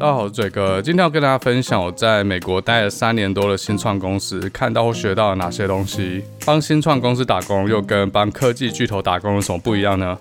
大家好，我是嘴哥，今天要跟大家分享我在美国待了三年多的新创公司，看到或学到了哪些东西。帮新创公司打工，又跟帮科技巨头打工有什么不一样呢？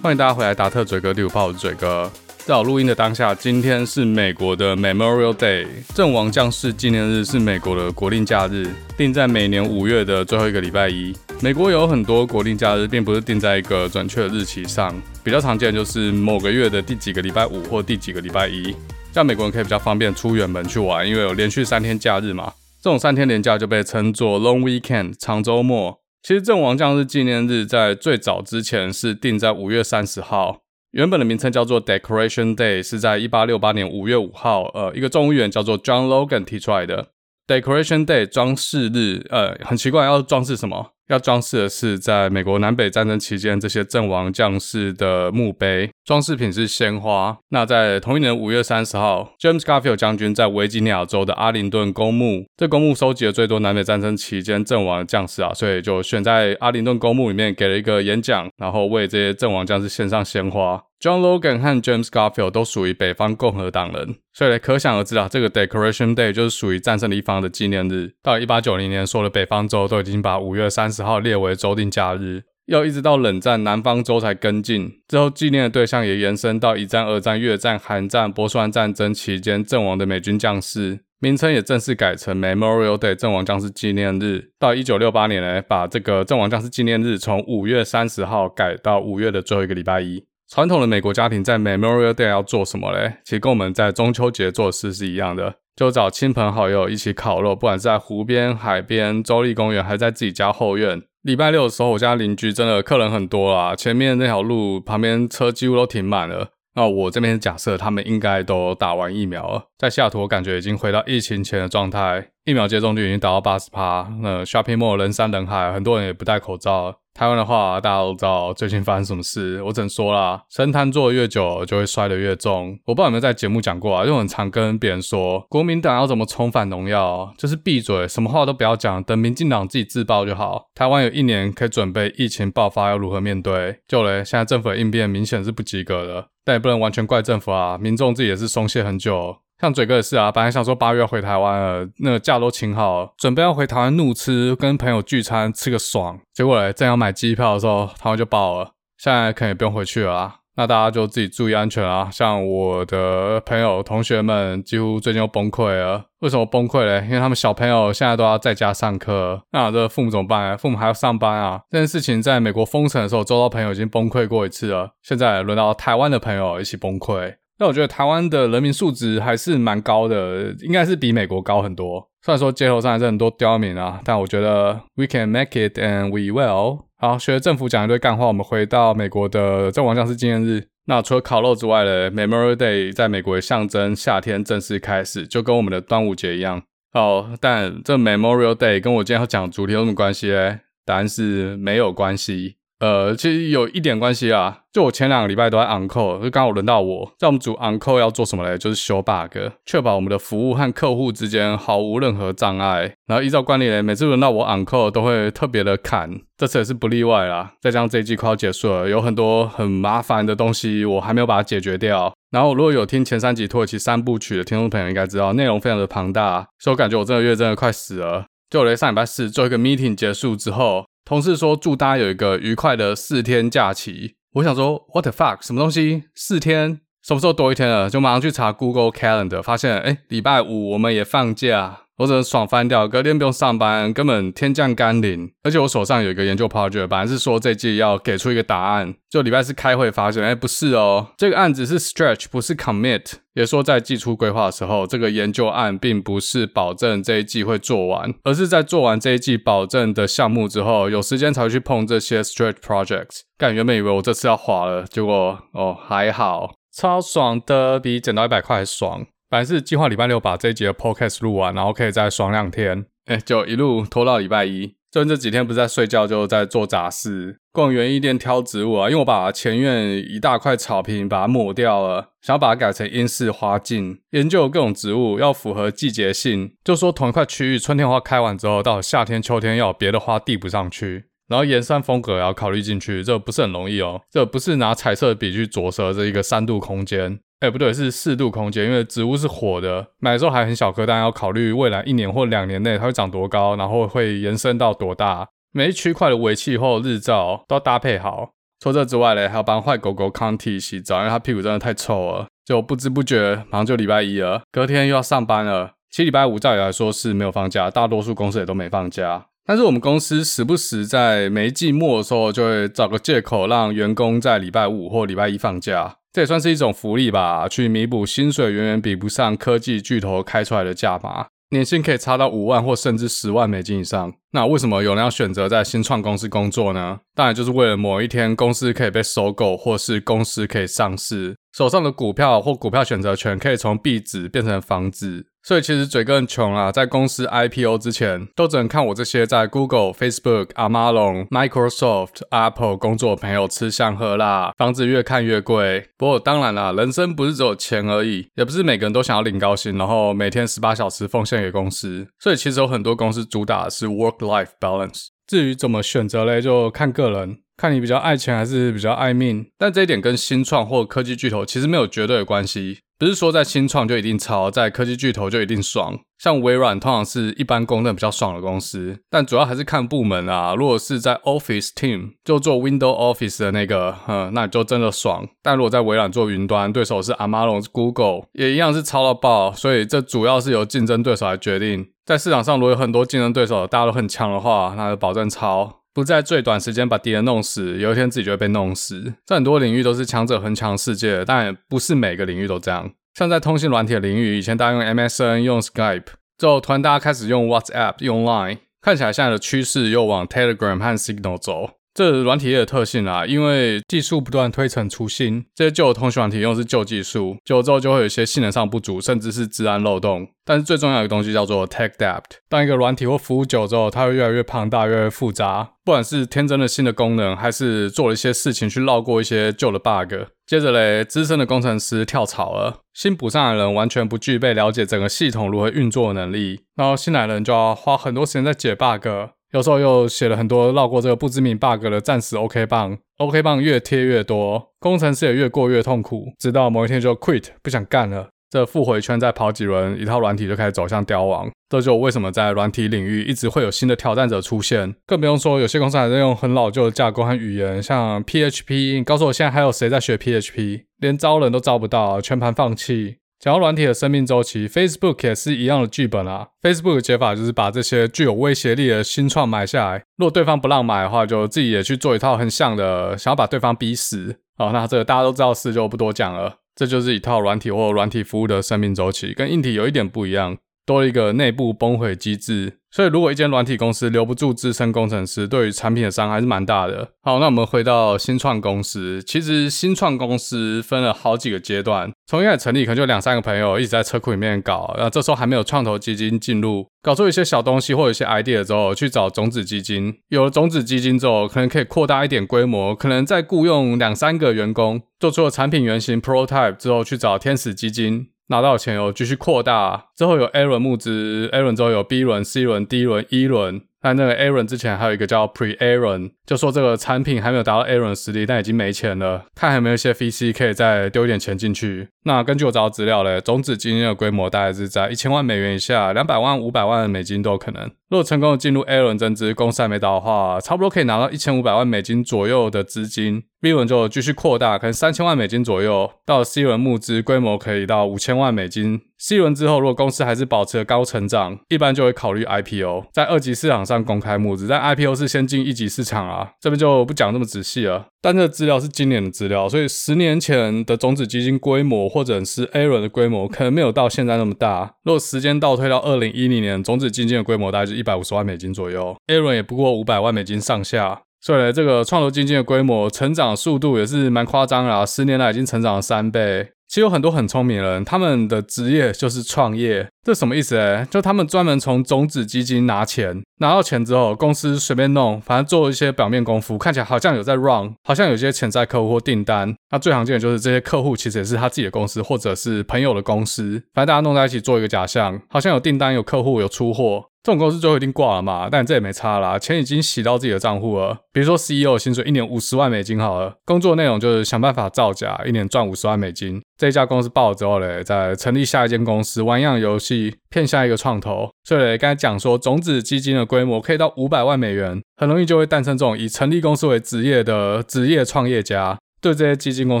欢迎大家回来，达特嘴哥第五炮，我是嘴哥。在录音的当下，今天是美国的 Memorial Day，阵亡将士纪念日是美国的国定假日，定在每年五月的最后一个礼拜一。美国有很多国定假日，并不是定在一个准确的日期上，比较常见的就是某个月的第几个礼拜五或第几个礼拜一，这样美国人可以比较方便出远门去玩，因为有连续三天假日嘛。这种三天连假就被称作 Long Weekend 长周末。其实阵亡将士纪念日在最早之前是定在五月三十号。原本的名称叫做 Decoration Day，是在一八六八年五月五号，呃，一个众议员叫做 John Logan 提出来的。Decoration Day 装饰日，呃，很奇怪，要装饰什么？要装饰的是在美国南北战争期间这些阵亡将士的墓碑，装饰品是鲜花。那在同一年五月三十号，James Garfield 将军在维吉尼亚州的阿灵顿公墓，这公墓收集了最多南北战争期间阵亡的将士啊，所以就选在阿灵顿公墓里面给了一个演讲，然后为这些阵亡将士献上鲜花。John Logan 和 James Garfield 都属于北方共和党人，所以可想而知啊，这个 Decoration Day 就是属于战胜的一方的纪念日。到一八九零年，所有的北方州都已经把五月三十号列为州定假日，要一直到冷战南方州才跟进。之后纪念的对象也延伸到一战、二战、越战、韩战、波斯湾战争期间阵亡的美军将士，名称也正式改成 Memorial Day 阵亡将士纪念日。到一九六八年呢，把这个阵亡将士纪念日从五月三十号改到五月的最后一个礼拜一。传统的美国家庭在 Memorial Day 要做什么嘞？其实跟我们在中秋节做事是一样的，就找亲朋好友一起烤肉，不管是在湖边、海边、州立公园，还是在自己家后院。礼拜六的时候，我家邻居真的客人很多啦，前面那条路旁边车几乎都停满了。那我这边假设他们应该都打完疫苗了，在下图我感觉已经回到疫情前的状态，疫苗接种率已经达到八十趴。那 Shopping Mall 人山人海，很多人也不戴口罩。台湾的话，大家都知道最近发生什么事。我只能说啦，神坛做的越久，就会摔得越重。我不知道有没有在节目讲过啊，就很常跟别人说，国民党要怎么重返荣耀，就是闭嘴，什么话都不要讲，等民进党自己自爆就好。台湾有一年可以准备疫情爆发要如何面对。就嘞，现在政府的应变明显是不及格的，但也不能完全怪政府啊，民众自己也是松懈很久。像嘴哥也是啊，本来想说八月要回台湾了，那个假都请好了，准备要回台湾怒吃，跟朋友聚餐吃个爽。结果嘞，正要买机票的时候，台湾就爆了，现在可能也不用回去了啊。那大家就自己注意安全啊。像我的朋友、同学们，几乎最近都崩溃了。为什么崩溃嘞？因为他们小朋友现在都要在家上课，那这父母怎么办？父母还要上班啊。这件事情在美国封城的时候，周遭朋友已经崩溃过一次了，现在轮到台湾的朋友一起崩溃。但我觉得台湾的人民素质还是蛮高的，应该是比美国高很多。虽然说街头上还是很多刁民啊，但我觉得 we can make it and we will。好，学政府讲一堆干话，我们回到美国的阵亡将士纪念日。那除了烤肉之外呢，Memorial Day 在美国也象征夏天正式开始，就跟我们的端午节一样。好，但这 Memorial Day 跟我今天要讲的主题有什么关系呢？答案是没有关系。呃，其实有一点关系啊。就我前两个礼拜都在 on call，就刚好轮到我。在我们组 on call 要做什么嘞？就是修 bug，确保我们的服务和客户之间毫无任何障碍。然后依照惯例嘞，每次轮到我 on call 都会特别的砍，这次也是不例外啦。再加上这一季快要结束了，有很多很麻烦的东西我还没有把它解决掉。然后如果有听前三集土耳其三部曲的听众朋友应该知道，内容非常的庞大，所以我感觉我这个月真的快死了。就我嘞上礼拜四做一个 meeting 结束之后。同事说祝大家有一个愉快的四天假期，我想说 What the fuck 什么东西？四天？什么时候多一天了？就马上去查 Google Calendar，发现哎，礼拜五我们也放假。我只能爽翻掉，隔天不用上班，根本天降甘霖。而且我手上有一个研究 project，本来是说这季要给出一个答案，就礼拜四开会发现，哎，不是哦，这个案子是 stretch，不是 commit。也说在季初规划的时候，这个研究案并不是保证这一季会做完，而是在做完这一季保证的项目之后，有时间才会去碰这些 stretch projects。干，原本以为我这次要滑了，结果哦还好，超爽的，比捡到一百块还爽。本来是计划礼拜六把这一集的 podcast 录完，然后可以再爽两天，哎，就一路拖到礼拜一。最近这几天不是在睡觉，就在做杂事，逛园艺店挑植物啊。因为我把前院一大块草坪把它抹掉了，想要把它改成英式花径。研究各种植物要符合季节性，就说同一块区域春天花开完之后，到夏天秋天要有别的花递不上去。然后颜色风格也要考虑进去，这不是很容易哦。这不是拿彩色笔去着色这一个三度空间，哎，不对，是四度空间，因为植物是活的，买的时候还很小颗，但要考虑未来一年或两年内它会长多高，然后会延伸到多大。每一区块的微气候、日照都要搭配好。除这之外嘞，还要帮坏狗狗康体洗澡，因为它屁股真的太臭了。就不知不觉，马上就礼拜一了，隔天又要上班了。其实礼拜五照理来说是没有放假，大多数公司也都没放假。但是我们公司时不时在没季末的时候，就会找个借口让员工在礼拜五或礼拜一放假，这也算是一种福利吧，去弥补薪水远远比不上科技巨头开出来的价码，年薪可以差到五万或甚至十万美金以上。那为什么有人要选择在新创公司工作呢？当然就是为了某一天公司可以被收购，或是公司可以上市，手上的股票或股票选择权可以从壁纸变成房子。所以其实嘴更穷啊，在公司 IPO 之前，都只能看我这些在 Google、Facebook、Amazon、Microsoft、Apple 工作的朋友吃香喝辣，房子越看越贵。不过当然啦，人生不是只有钱而已，也不是每个人都想要领高薪，然后每天十八小时奉献给公司。所以其实有很多公司主打的是 Work-Life Balance。至于怎么选择嘞，就看个人，看你比较爱钱还是比较爱命。但这一点跟新创或科技巨头其实没有绝对的关系。不是说在新创就一定超，在科技巨头就一定爽。像微软通常是一般公认比较爽的公司，但主要还是看部门啊。如果是在 Office Team 就做 Window Office 的那个，嗯，那你就真的爽。但如果在微软做云端，对手是 Amazon、Google，也一样是超到爆。所以这主要是由竞争对手来决定。在市场上如果有很多竞争对手，大家都很强的话，那就保证超。不在最短时间把敌人弄死，有一天自己就会被弄死。在很多领域都是强者恒强世界，但也不是每个领域都这样。像在通信软体的领域，以前大家用 MSN、用 Skype，之后突然大家开始用 WhatsApp、用 Line，看起来现在的趋势又往 Telegram 和 Signal 走。这是软体业的特性啊，因为技术不断推陈出新，这些旧的通讯软体用的是旧技术，久了之后就会有一些性能上不足，甚至是资安漏洞。但是最重要的东西叫做 Tech Debt。当一个软体或服务久之后，它会越来越庞大，越来越复杂。不管是添增了新的功能，还是做了一些事情去绕过一些旧的 bug。接着嘞，资深的工程师跳槽了，新补上来的人完全不具备了解整个系统如何运作的能力，然后新来的人就要花很多时间在解 bug。有时候又写了很多绕过这个不知名 bug 的暂时 OK 棒，OK 棒越贴越多，工程师也越过越痛苦，直到某一天就 quit 不想干了。这复回圈再跑几轮，一套软体就开始走向凋亡。这就为什么在软体领域一直会有新的挑战者出现，更不用说有些公司还在用很老旧的架构和语言，像 PHP。你告诉我现在还有谁在学 PHP？连招人都招不到，全盘放弃。讲到软体的生命周期，Facebook 也是一样的剧本啊。Facebook 的解法就是把这些具有威胁力的新创买下来，如果对方不让买的话，就自己也去做一套很像的，想要把对方逼死。好，那这个大家都知道事，就不多讲了。这就是一套软体或软体服务的生命周期，跟硬体有一点不一样，多了一个内部崩溃机制。所以，如果一间软体公司留不住资深工程师，对于产品的伤害是蛮大的。好，那我们回到新创公司，其实新创公司分了好几个阶段。从一开始成立，可能就两三个朋友一直在车库里面搞，然后这时候还没有创投基金进入，搞出一些小东西或者一些 idea 之后，去找种子基金。有了种子基金之后，可能可以扩大一点规模，可能再雇佣两三个员工，做出了产品原型 prototype 之后，去找天使基金。拿到钱后继续扩大，之后有 A 轮募资，A 轮之后有 B 轮、C 轮、D 轮、E 轮。那那个 A 轮之前还有一个叫 Pre A 轮，就说这个产品还没有达到 A 轮实力，但已经没钱了，看还有没有一些 VC 可以再丢一点钱进去。那根据我找到资料嘞，种子基金的规模大概是在一千万美元以下，两百万、五百万美金都有可能。如果成功的进入 A 轮增资，公司还没倒的话，差不多可以拿到一千五百万美金左右的资金。B 轮就继续扩大，可能三千万美金左右。到 C 轮募资，规模可以到五千万美金。C 轮之后，如果公司还是保持了高成长，一般就会考虑 IPO，在二级市场上公开募资。但 IPO 是先进一级市场啊，这边就不讲这么仔细了。但这资料是今年的资料，所以十年前的种子基金规模或者是 A 轮的规模，可能没有到现在那么大。如果时间倒推到二零一零年，种子基金的规模大概是一百五十万美金左右，A 轮也不过五百万美金上下。所以，这个创投基金的规模成长速度也是蛮夸张的啊，十年来已经成长了三倍。其实有很多很聪明的人，他们的职业就是创业。这什么意思呢？就他们专门从种子基金拿钱，拿到钱之后，公司随便弄，反正做一些表面功夫，看起来好像有在 run，好像有些潜在客户或订单。那最常见的就是这些客户其实也是他自己的公司，或者是朋友的公司，反正大家弄在一起做一个假象，好像有订单、有客户、有出货。这种公司最后一定挂了嘛？但这也没差啦，钱已经洗到自己的账户了。比如说 CEO 薪水一年五十万美金好了，工作内容就是想办法造假，一年赚五十万美金。这一家公司爆了之后嘞，再成立下一间公司，玩一样游戏，骗下一个创投。所以嘞，刚才讲说种子基金的规模可以到五百万美元，很容易就会诞生这种以成立公司为职业的职业创业家。对这些基金公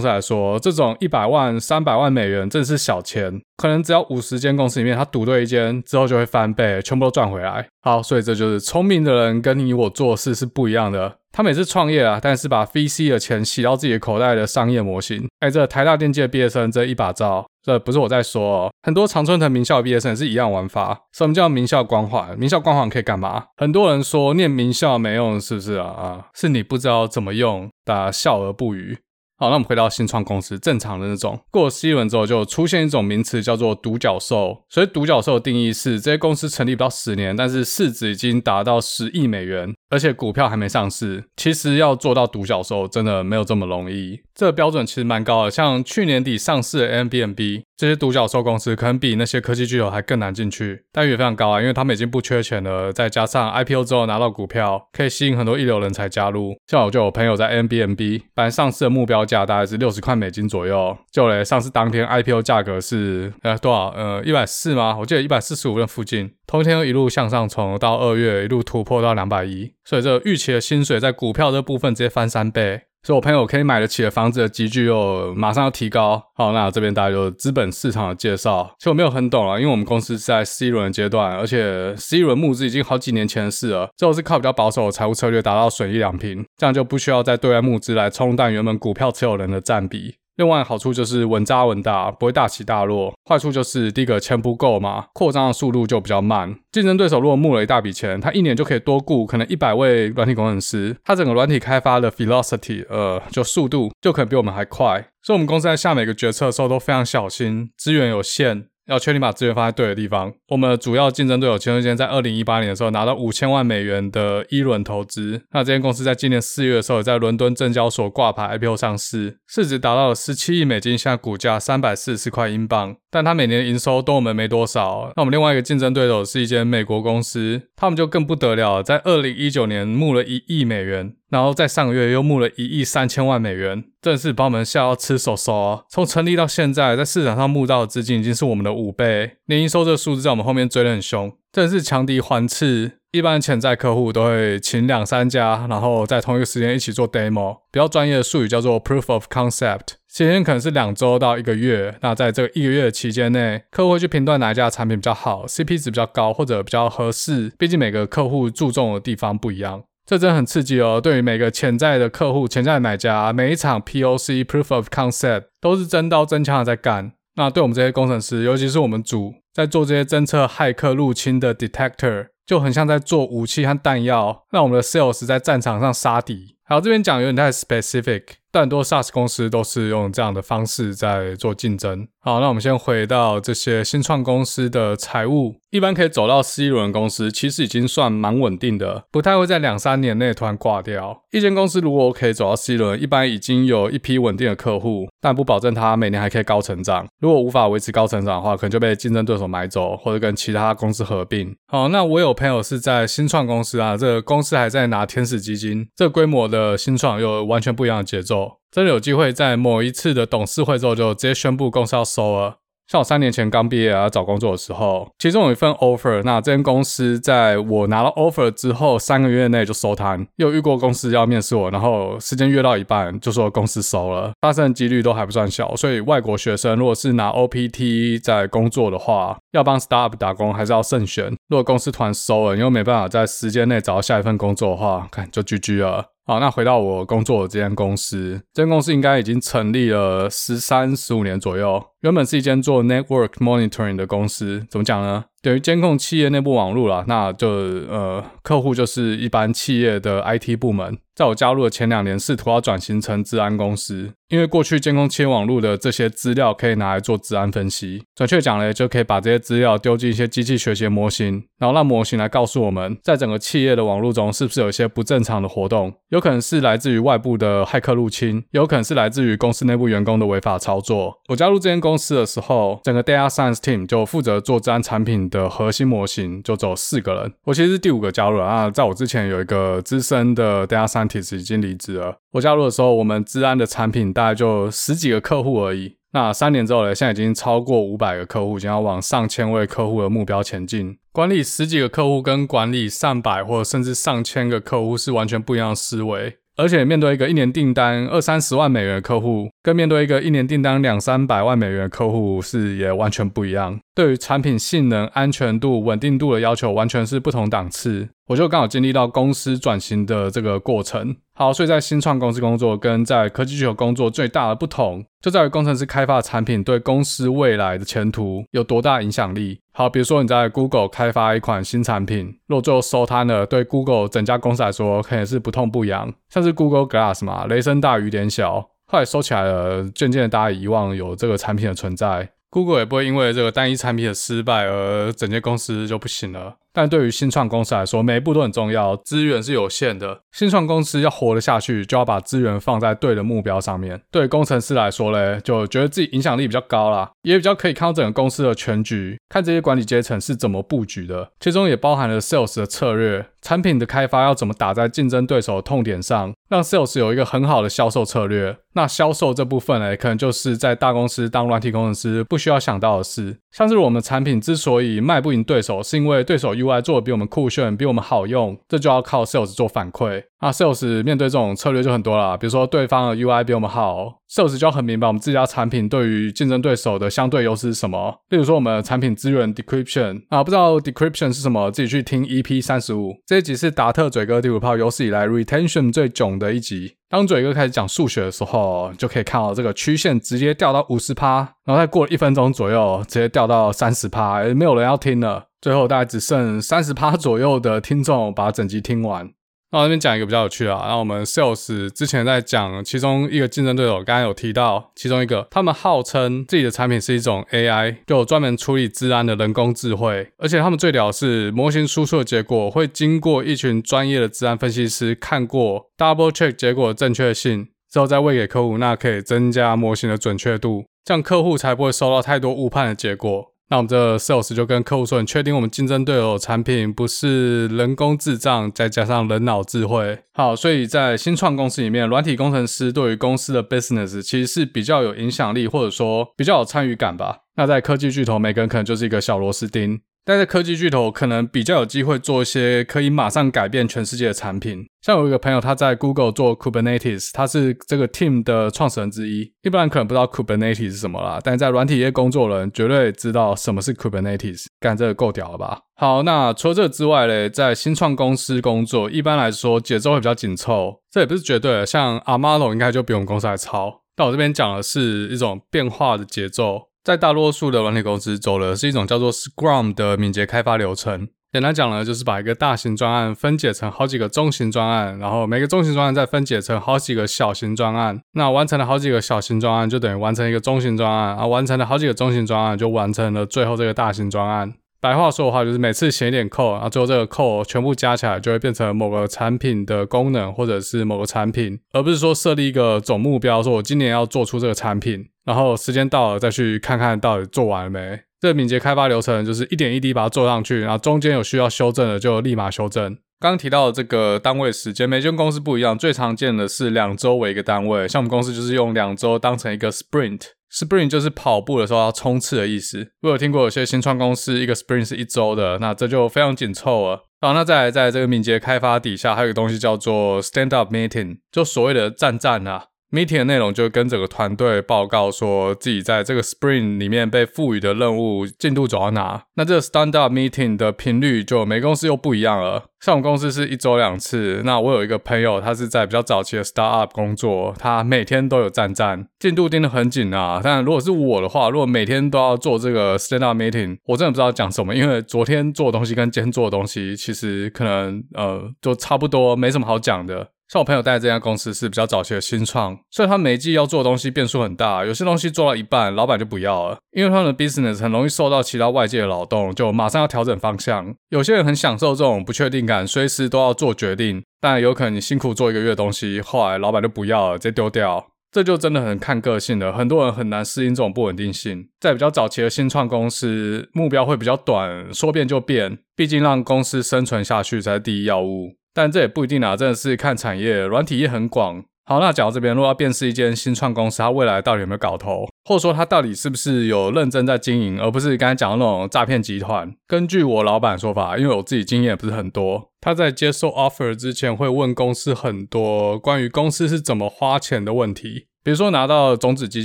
司来说，这种一百万、三百万美元真是小钱，可能只要五十间公司里面，他赌对一间之后就会翻倍，全部都赚回来。好，所以这就是聪明的人跟你我做事是不一样的。他们也是创业啊，但是把 VC 的钱洗到自己的口袋的商业模型。哎，这台大电机的毕业生这一把照，这不是我在说哦，很多常春藤名校的毕业生也是一样玩法。什么叫名校光环？名校光环可以干嘛？很多人说念名校没用，是不是啊？啊，是你不知道怎么用，大家笑而不语。好，那我们回到新创公司，正常的那种，过了 C 轮之后，就出现一种名词叫做独角兽。所以独角兽的定义是，这些公司成立不到十年，但是市值已经达到十亿美元，而且股票还没上市。其实要做到独角兽，真的没有这么容易。这个标准其实蛮高的，像去年底上市的 nbnb 这些独角兽公司，可能比那些科技巨头还更难进去，待遇也非常高啊，因为他们已经不缺钱了，再加上 IPO 之后拿到股票，可以吸引很多一流人才加入。像我就有朋友在 Airbnb，本来上市的目标价大概是六十块美金左右，就嘞上市当天 IPO 价格是呃多少？呃一百四吗？我记得一百四十五的附近，通天又一路向上冲，到二月一路突破到两百亿，所以这预期的薪水在股票这部分直接翻三倍。所以我朋友可以买得起的房子的级距又马上要提高。好，那这边大家就资本市场的介绍。其实我没有很懂啊，因为我们公司在 C 轮的阶段，而且 C 轮募资已经好几年前的事了。最后是靠比较保守的财务策略达到损益两平，这样就不需要再对外募资来冲淡原本股票持有人的占比。另外好处就是稳扎稳打，不会大起大落。坏处就是第一个钱不够嘛，扩张的速度就比较慢。竞争对手如果募了一大笔钱，他一年就可以多雇可能一百位软体工程师，他整个软体开发的 velocity，呃，就速度就可能比我们还快。所以我们公司在下每个决策的时候都非常小心，资源有限。要确定把资源放在对的地方。我们的主要竞争对手前段时间在二零一八年的时候拿到五千万美元的一轮投资。那这间公司在今年四月的时候在伦敦证交所挂牌 IPO 上市，市值达到了十七亿美金，现在股价三百四十块英镑。但它每年营收都我们没多少。那我们另外一个竞争对手是一间美国公司，他们就更不得了，在二零一九年募了一亿美元。然后在上个月又募了一亿三千万美元，真的是把我们吓到吃手手啊！从成立到现在，在市场上募到的资金已经是我们的五倍，年营收这个数字在我们后面追得很凶，真是强敌环伺。一般潜在客户都会请两三家，然后在同一个时间一起做 demo，比较专业的术语叫做 proof of concept，时间可能是两周到一个月。那在这个一个月的期间内，客户会去评断哪一家产品比较好，CP 值比较高或者比较合适，毕竟每个客户注重的地方不一样。这真的很刺激哦！对于每个潜在的客户、潜在的买家，每一场 POC（Proof of Concept） 都是真刀真枪的在干。那对我们这些工程师，尤其是我们组在做这些侦测骇客入侵的 Detector，就很像在做武器和弹药，让我们的 Sales 在战场上杀敌。好，这边讲有点太 specific，但很多 SaaS 公司都是用这样的方式在做竞争。好，那我们先回到这些新创公司的财务，一般可以走到 C 轮公司，其实已经算蛮稳定的，不太会在两三年内突然挂掉。一间公司如果可以走到 C 轮，一般已经有一批稳定的客户，但不保证它每年还可以高成长。如果无法维持高成长的话，可能就被竞争对手买走，或者跟其他公司合并。好，那我有朋友是在新创公司啊，这个公司还在拿天使基金，这个规模的新创有完全不一样的节奏。真的有机会在某一次的董事会之后就直接宣布公司要收了。像我三年前刚毕业啊找工作的时候，其中有一份 offer，那这间公司在我拿了 offer 之后三个月内就收摊。又遇过公司要面试我，然后时间约到一半就说公司收了，发生的几率都还不算小。所以外国学生如果是拿 OPT 在工作的话，要帮 startup 打工还是要慎选。如果公司突然收了，又没办法在时间内找到下一份工作的话，看就 GG 了。好，那回到我工作的这间公司，这间公司应该已经成立了十三、十五年左右。原本是一间做 network monitoring 的公司，怎么讲呢？等于监控企业内部网络啦。那就呃，客户就是一般企业的 IT 部门。在我加入的前两年，试图要转型成治安公司。因为过去监控企业网络的这些资料可以拿来做治安分析，准确讲呢，就可以把这些资料丢进一些机器学习模型，然后让模型来告诉我们，在整个企业的网络中是不是有一些不正常的活动，有可能是来自于外部的骇客入侵，有可能是来自于公司内部员工的违法操作。我加入这间公司的时候，整个 Data Science Team 就负责做治安产品的核心模型，就只有四个人。我其实是第五个加入了啊，在我之前有一个资深的 Data Science 已经离职了。我加入的时候，我们资安的产品大概就十几个客户而已。那三年之后呢，现在已经超过五百个客户，将要往上千位客户的目标前进。管理十几个客户跟管理上百或甚至上千个客户是完全不一样的思维。而且面对一个一年订单二三十万美元的客户，跟面对一个一年订单两三百万美元的客户是也完全不一样。对于产品性能、安全度、稳定度的要求，完全是不同档次。我就刚好经历到公司转型的这个过程。好，所以在新创公司工作跟在科技巨头工作最大的不同，就在于工程师开发的产品对公司未来的前途有多大影响力。好，比如说你在 Google 开发一款新产品，如果最后收摊了，对 Google 整家公司来说，肯定是不痛不痒。像是 Google Glass 嘛，雷声大雨点小，后来收起来了，渐渐的大家遗忘有这个产品的存在。Google 也不会因为这个单一产品的失败而整间公司就不行了。但对于新创公司来说，每一步都很重要，资源是有限的。新创公司要活得下去，就要把资源放在对的目标上面。对工程师来说嘞，就觉得自己影响力比较高啦，也比较可以看到整个公司的全局，看这些管理阶层是怎么布局的，其中也包含了 Sales 的策略，产品的开发要怎么打在竞争对手的痛点上，让 Sales 有一个很好的销售策略。那销售这部分嘞，可能就是在大公司当软体工程师不需要想到的事。像是我们产品之所以卖不赢对手，是因为对手 UI 做的比我们酷炫，比我们好用，这就要靠 Sales 做反馈。那 Sales 面对这种策略就很多了，比如说对方的 UI 比我们好，Sales 就要很明白我们自家产品对于竞争对手的相对优势是什么。例如说我们的产品资源 Decryption 啊，不知道 Decryption 是什么，自己去听 EP 三十五，这一集是达特嘴哥第五炮有史以来 Retention 最囧的一集。当嘴哥开始讲数学的时候，就可以看到这个曲线直接掉到五十趴，然后再过了一分钟左右，直接掉到三十趴，没有人要听了。最后大概只剩三十趴左右的听众把整集听完。那我这边讲一个比较有趣的啊，那我们 Sales 之前在讲其中一个竞争对手，刚刚有提到其中一个，他们号称自己的产品是一种 AI，就专门处理治安的人工智慧，而且他们最屌的是模型输出的结果会经过一群专业的治安分析师看过，double check 结果的正确性之后再喂给客户，那可以增加模型的准确度，这样客户才不会收到太多误判的结果。那我们这 sales 就跟客户说：“你确定我们竞争对手产品不是人工智障再加上人脑智慧？”好，所以在新创公司里面，软体工程师对于公司的 business 其实是比较有影响力，或者说比较有参与感吧。那在科技巨头，每个人可能就是一个小螺丝钉。但是科技巨头，可能比较有机会做一些可以马上改变全世界的产品。像我有一个朋友，他在 Google 做 Kubernetes，他是这个 team 的创始人之一。一般人可能不知道 Kubernetes 是什么啦，但在软体业工作的人绝对知道什么是 Kubernetes。干，这个够屌了吧？好，那除了这之外嘞，在新创公司工作，一般来说节奏会比较紧凑。这也不是绝对的，像 Amazon 应该就比我们公司还糙。但我这边讲的是一种变化的节奏。在大多数的软体公司走的是一种叫做 Scrum 的敏捷开发流程。简单讲呢，就是把一个大型专案分解成好几个中型专案，然后每个中型专案再分解成好几个小型专案。那完成了好几个小型专案，就等于完成一个中型专案啊。完成了好几个中型专案，就完成了最后这个大型专案。白话说的话，就是每次写一点 code，然后最后这个 code 全部加起来，就会变成某个产品的功能，或者是某个产品，而不是说设立一个总目标，说我今年要做出这个产品。然后时间到了再去看看到底做完了没。这个敏捷开发流程就是一点一滴把它做上去，然后中间有需要修正的就立马修正。刚提到的这个单位时间，每间公司不一样，最常见的是两周为一个单位。像我们公司就是用两周当成一个 sprint Spring 就是跑步的时候要冲刺的意思。我有听过有些新创公司一个 Spring 是一周的，那这就非常紧凑了。好，那再来在这个敏捷开发底下，还有一个东西叫做 stand up meeting，就所谓的站站啊。Meeting 的内容就跟整个团队报告说自己在这个 Sprint 里面被赋予的任务进度走到哪。那这个 Stand Up Meeting 的频率就每公司又不一样了。像我们公司是一周两次。那我有一个朋友，他是在比较早期的 Startup 工作，他每天都有站站，进度盯得很紧啊。但如果是我的话，如果每天都要做这个 Stand Up Meeting，我真的不知道讲什么，因为昨天做的东西跟今天做的东西其实可能呃就差不多，没什么好讲的。像我朋友带的这家公司是比较早期的新创，所以他每一季要做的东西变数很大，有些东西做到一半，老板就不要了，因为他们的 business 很容易受到其他外界的扰动，就马上要调整方向。有些人很享受这种不确定感，随时都要做决定，但有可能你辛苦做一个月的东西，后来老板就不要了，直接丢掉，这就真的很看个性了。很多人很难适应这种不稳定性。在比较早期的新创公司，目标会比较短，说变就变，毕竟让公司生存下去才是第一要务。但这也不一定啊，真的是看产业，软体业很广。好，那讲到这边，如果要辨识一间新创公司，它未来到底有没有搞头，或者说它到底是不是有认真在经营，而不是刚才讲的那种诈骗集团。根据我老板说法，因为我自己经验也不是很多，他在接受 offer 之前会问公司很多关于公司是怎么花钱的问题，比如说拿到种子基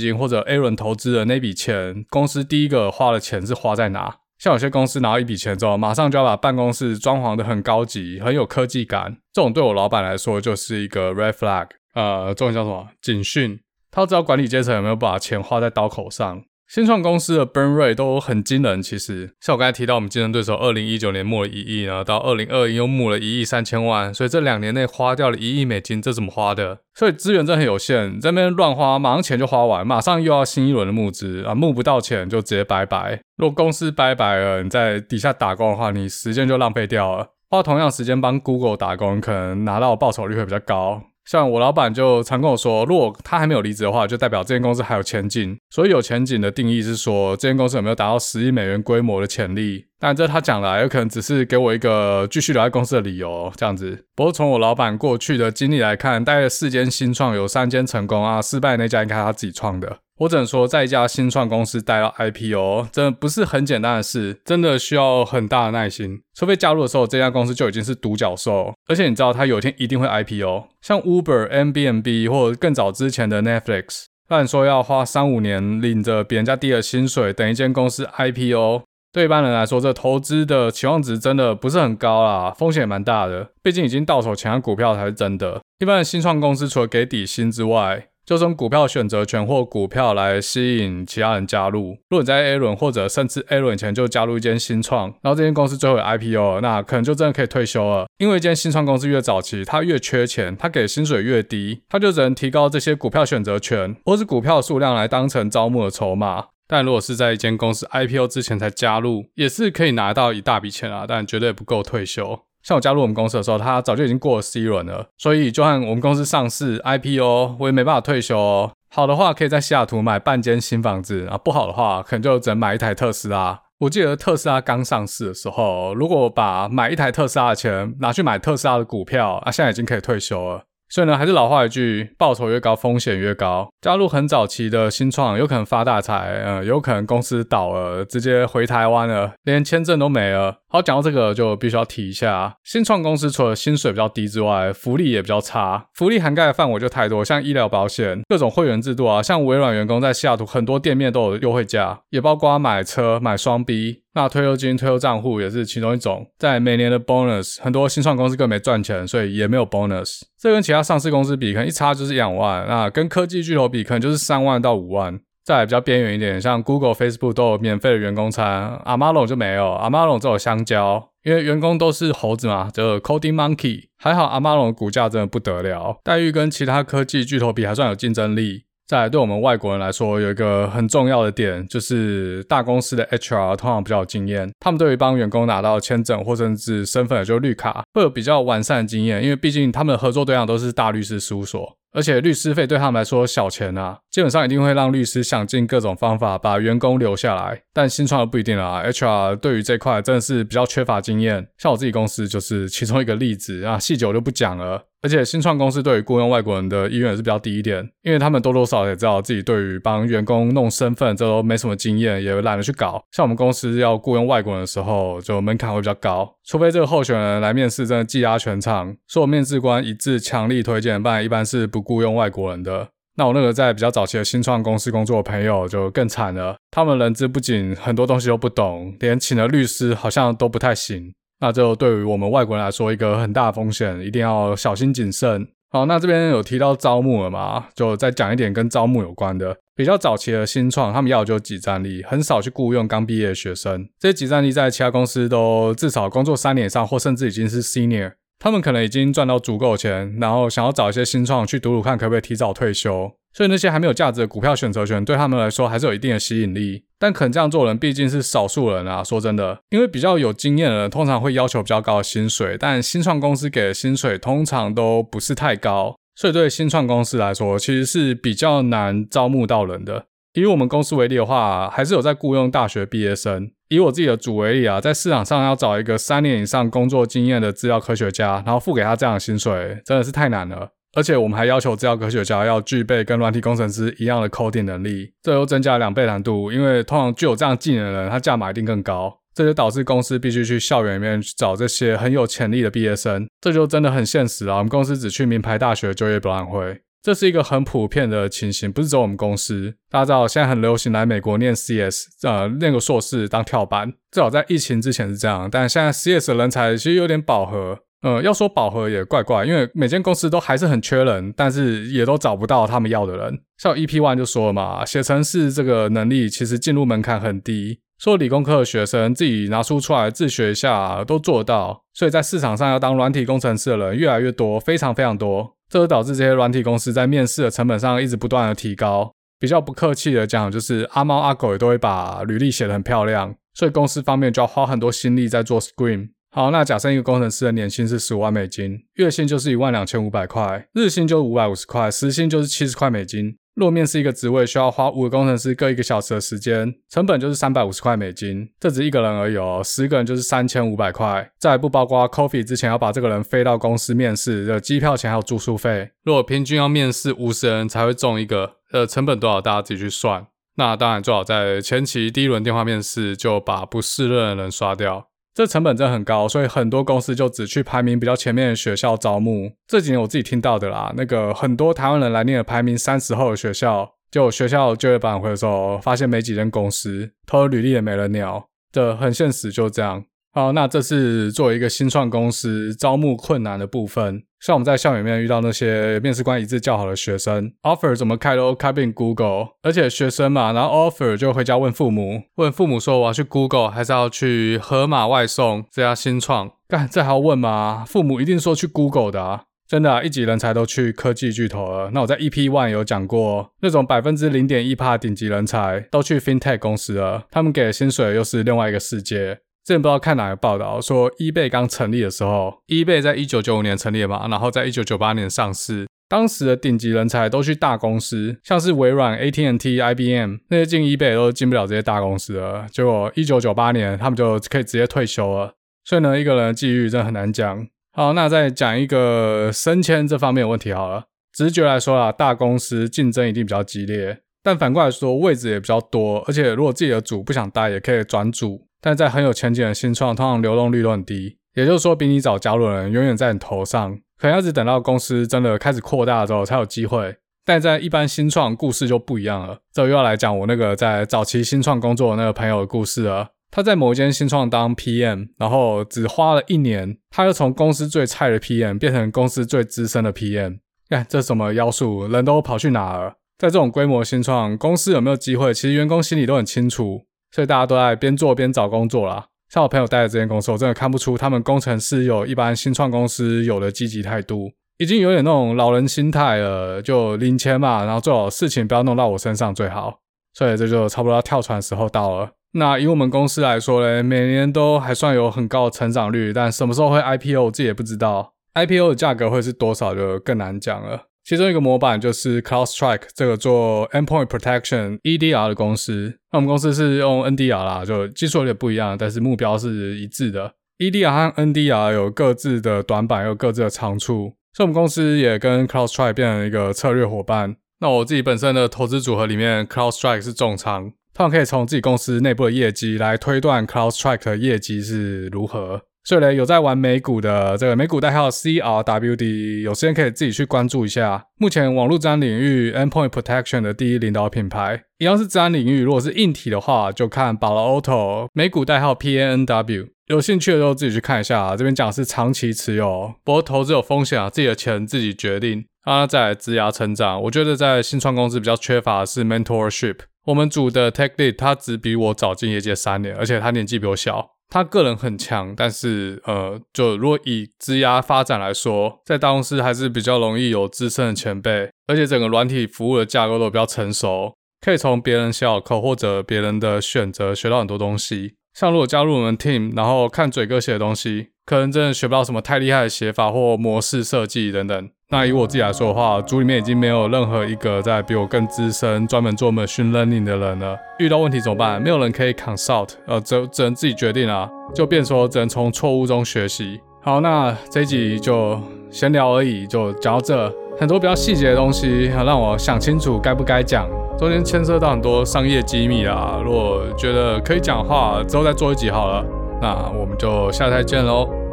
金或者 A 轮投资的那笔钱，公司第一个花的钱是花在哪？像有些公司拿到一笔钱之后，马上就要把办公室装潢的很高级，很有科技感。这种对我老板来说就是一个 red flag，呃，中文叫什么？警讯。他知道管理阶层有没有把钱花在刀口上。新创公司的 burn rate 都很惊人，其实像我刚才提到，我们竞争对手二零一九年募了一亿呢，到二零二一又募了一亿三千万，所以这两年内花掉了一亿美金，这怎么花的？所以资源真的很有限，这边乱花，马上钱就花完，马上又要新一轮的募资啊，募不到钱就直接拜拜。如果公司拜拜了，你在底下打工的话，你时间就浪费掉了。花同样时间帮 Google 打工，可能拿到报酬率会比较高。像我老板就常跟我说，如果他还没有离职的话，就代表这间公司还有前景。所以有前景的定义是说，这间公司有没有达到十亿美元规模的潜力。但这他讲的，有可能只是给我一个继续留在公司的理由，这样子。不过从我老板过去的经历来看，大概四间新创有三间成功啊，失败那家应该是他自己创的。我只能说，在一家新创公司待到 IPO，真的不是很简单的事，真的需要很大的耐心。除非加入的时候，这家公司就已经是独角兽，而且你知道，他有一天一定会 IPO。像 Uber、m b n b 或者更早之前的 Netflix，按说要花三五年领着比人家低的薪水，等一间公司 IPO，对一般人来说，这投资的期望值真的不是很高啦，风险也蛮大的。毕竟已经到手钱的股票才是真的。一般的新创公司除了给底薪之外，就从股票选择权或股票来吸引其他人加入。如果你在 A 轮或者甚至 A 轮前就加入一间新创，然后这间公司最后有 IPO 了，那可能就真的可以退休了。因为一间新创公司越早期，它越缺钱，它给薪水越低，它就只能提高这些股票选择权或是股票数量来当成招募的筹码。但如果是在一间公司 IPO 之前才加入，也是可以拿到一大笔钱啊，但绝对不够退休。像我加入我们公司的时候，他早就已经过了 C 轮了，所以就算我们公司上市 IPO，我也没办法退休哦。好的话，可以在西雅图买半间新房子啊；不好的话，可能就只能买一台特斯拉。我记得特斯拉刚上市的时候，如果把买一台特斯拉的钱拿去买特斯拉的股票啊，现在已经可以退休了。所以呢，还是老话一句，报酬越高，风险越高。加入很早期的新创，有可能发大财，呃，有可能公司倒了，直接回台湾了，连签证都没了。好，讲到这个就必须要提一下，新创公司除了薪水比较低之外，福利也比较差。福利涵盖的范围就太多，像医疗保险、各种会员制度啊，像微软员工在西雅图很多店面都有优惠价，也包括买车、买双 B。那退休金、退休账户也是其中一种。在每年的 bonus，很多新创公司更没赚钱，所以也没有 bonus。这跟其他上市公司比，可能一差就是两万。那跟科技巨头比，可能就是三万到五万。再来比较边缘一点，像 Google、Facebook 都有免费的员工餐，Amazon 就没有，Amazon 只有香蕉，因为员工都是猴子嘛，就 Coding Monkey。还好 Amazon 的股价真的不得了，待遇跟其他科技巨头比还算有竞争力。再来，对我们外国人来说，有一个很重要的点，就是大公司的 HR 通常比较有经验，他们对于帮员工拿到签证或甚至身份，也就是绿卡，会有比较完善的经验，因为毕竟他们的合作对象都是大律师事务所。而且律师费对他们来说小钱啊，基本上一定会让律师想尽各种方法把员工留下来。但新创的不一定啦，HR 对于这块真的是比较缺乏经验。像我自己公司就是其中一个例子啊，细节我就不讲了。而且新创公司对于雇佣外国人的意愿也是比较低一点，因为他们多多少少也知道自己对于帮员工弄身份这都没什么经验，也懒得去搞。像我们公司要雇佣外国人的时候，就门槛会比较高，除非这个候选人来面试真的技压全场，所有面试官一致强力推荐，不然一般是不雇佣外国人的。那我那个在比较早期的新创公司工作的朋友就更惨了，他们人资不仅很多东西都不懂，连请的律师好像都不太行。那就对于我们外国人来说，一个很大的风险，一定要小心谨慎。好，那这边有提到招募了嘛？就再讲一点跟招募有关的。比较早期的新创，他们要的就是即战力，很少去雇佣刚毕业的学生。这些即战力在其他公司都至少工作三年以上，或甚至已经是 senior。他们可能已经赚到足够钱，然后想要找一些新创去赌赌看，可不可以提早退休。所以那些还没有价值的股票选择权对他们来说还是有一定的吸引力。但肯这样做人毕竟是少数人啊，说真的，因为比较有经验的人通常会要求比较高的薪水，但新创公司给的薪水通常都不是太高，所以对新创公司来说其实是比较难招募到人的。以我们公司为例的话，还是有在雇佣大学毕业生。以我自己的组为例啊，在市场上要找一个三年以上工作经验的资料科学家，然后付给他这样的薪水，真的是太难了。而且我们还要求制药科学家要具备跟软体工程师一样的 coding 能力，这又增加了两倍难度。因为通常具有这样技能的人，他价码一定更高。这就导致公司必须去校园里面去找这些很有潜力的毕业生，这就真的很现实啊。我们公司只去名牌大学就业博览会。这是一个很普遍的情形，不是只有我们公司。大家知道，现在很流行来美国念 CS，呃，念个硕士当跳板。至少在疫情之前是这样，但现在 CS 人才其实有点饱和。呃，要说饱和也怪怪，因为每间公司都还是很缺人，但是也都找不到他们要的人。像 EP One 就说了嘛，写程式这个能力其实进入门槛很低，说理工科的学生自己拿书出来自学一下都做到，所以在市场上要当软体工程师的人越来越多，非常非常多。这就导致这些软体公司在面试的成本上一直不断的提高。比较不客气的讲，就是阿猫阿狗也都会把履历写得很漂亮，所以公司方面就要花很多心力在做 screen。好，那假设一个工程师的年薪是十五万美金，月薪就是一万两千五百块，日薪就五百五十块，时薪就是七十块美金。若面试一个职位需要花五个工程师各一个小时的时间，成本就是三百五十块美金。这只一个人而已哦，十个人就是三千五百块。再不包括 coffee 之前要把这个人飞到公司面试的机票钱还有住宿费。如果平均要面试五十人才会中一个，呃，成本多少大家自己去算。那当然最好在前期第一轮电话面试就把不适任的人刷掉。这成本真的很高，所以很多公司就只去排名比较前面的学校招募。这几年我自己听到的啦，那个很多台湾人来念了排名三十后的学校，就学校就业博览会的时候，发现没几间公司投了履历也没人鸟，这很现实，就这样。好，那这是作为一个新创公司招募困难的部分。像我们在校园里面遇到那些面试官一致较好的学生，offer 怎么开都开不进 Google，而且学生嘛，然后 offer 就回家问父母，问父母说我要去 Google 还是要去盒马外送这家新创？干，这还要问吗？父母一定说去 Google 的啊，真的啊，一级人才都去科技巨头了。那我在 EP One 有讲过，那种百分之零点一趴顶级人才都去 FinTech 公司了，他们给的薪水又是另外一个世界。之前不知道看哪个报道说，eBay 刚成立的时候，eBay 在一九九五年成立嘛，然后在一九九八年上市。当时的顶级人才都去大公司，像是微软、AT&T、IBM 那些进 eBay 都进不了这些大公司了。结果一九九八年他们就可以直接退休了。所以呢，一个人的际遇真的很难讲。好，那再讲一个升迁这方面的问题好了。直觉来说啊，大公司竞争一定比较激烈，但反过来说，位置也比较多，而且如果自己的组不想待，也可以转组。但在很有前景的新创，通常流动率都很低，也就是说，比你早加入的人永远在你头上，可能要一直等到公司真的开始扩大之后才有机会。但在一般新创，故事就不一样了。这又要来讲我那个在早期新创工作的那个朋友的故事了。他在某一间新创当 PM，然后只花了一年，他又从公司最菜的 PM 变成公司最资深的 PM。看这什么妖术？人都跑去哪了？在这种规模新创，公司有没有机会？其实员工心里都很清楚。所以大家都在边做边找工作啦。像我朋友待的这间公司，我真的看不出他们工程师有一般新创公司有的积极态度，已经有点那种老人心态了，就领钱嘛，然后最好事情不要弄到我身上最好。所以这就差不多要跳船时候到了。那以我们公司来说嘞，每年都还算有很高的成长率，但什么时候会 IPO，我自己也不知道。IPO 的价格会是多少，就更难讲了。其中一个模板就是 CloudStrike 这个做 Endpoint Protection EDR 的公司。那我们公司是用 NDR 啦，就技术有点不一样，但是目标是一致的。EDR 和 NDR 有各自的短板，有各自的长处，所以我们公司也跟 CloudStrike 变成一个策略伙伴。那我自己本身的投资组合里面，CloudStrike 是重仓，他们可以从自己公司内部的业绩来推断 CloudStrike 的业绩是如何。所以呢，有在玩美股的这个美股代号 CRWD，有时间可以自己去关注一下。目前网络资安领域 Endpoint Protection 的第一领导品牌，一样是资安领域。如果是硬体的话，就看 Palo Alto，美股代号 PANW。有兴趣的都自己去看一下。啊这边讲的是长期持有，不过投资有风险啊，自己的钱自己决定。啊，再来职涯成长，我觉得在新创公司比较缺乏的是 Mentorship。我们组的 Tech Lead 他只比我早进业界三年，而且他年纪比我小。他个人很强，但是呃，就如果以职涯发展来说，在大公司还是比较容易有资深的前辈，而且整个软体服务的架构都比较成熟，可以从别人写好 code 或者别人的选择学到很多东西。像如果加入我们 team，然后看嘴哥写的东西，可能真的学不到什么太厉害的写法或模式设计等等。那以我自己来说的话，组里面已经没有任何一个在比我更资深、专门做 machine learning 的人了。遇到问题怎么办？没有人可以 consult，呃，只只能自己决定啊，就变说只能从错误中学习。好，那这一集就闲聊而已，就讲到这。很多比较细节的东西，让我想清楚该不该讲。中间牵涉到很多商业机密啊，如果觉得可以讲的话，之后再做一集好了。那我们就下次再见喽。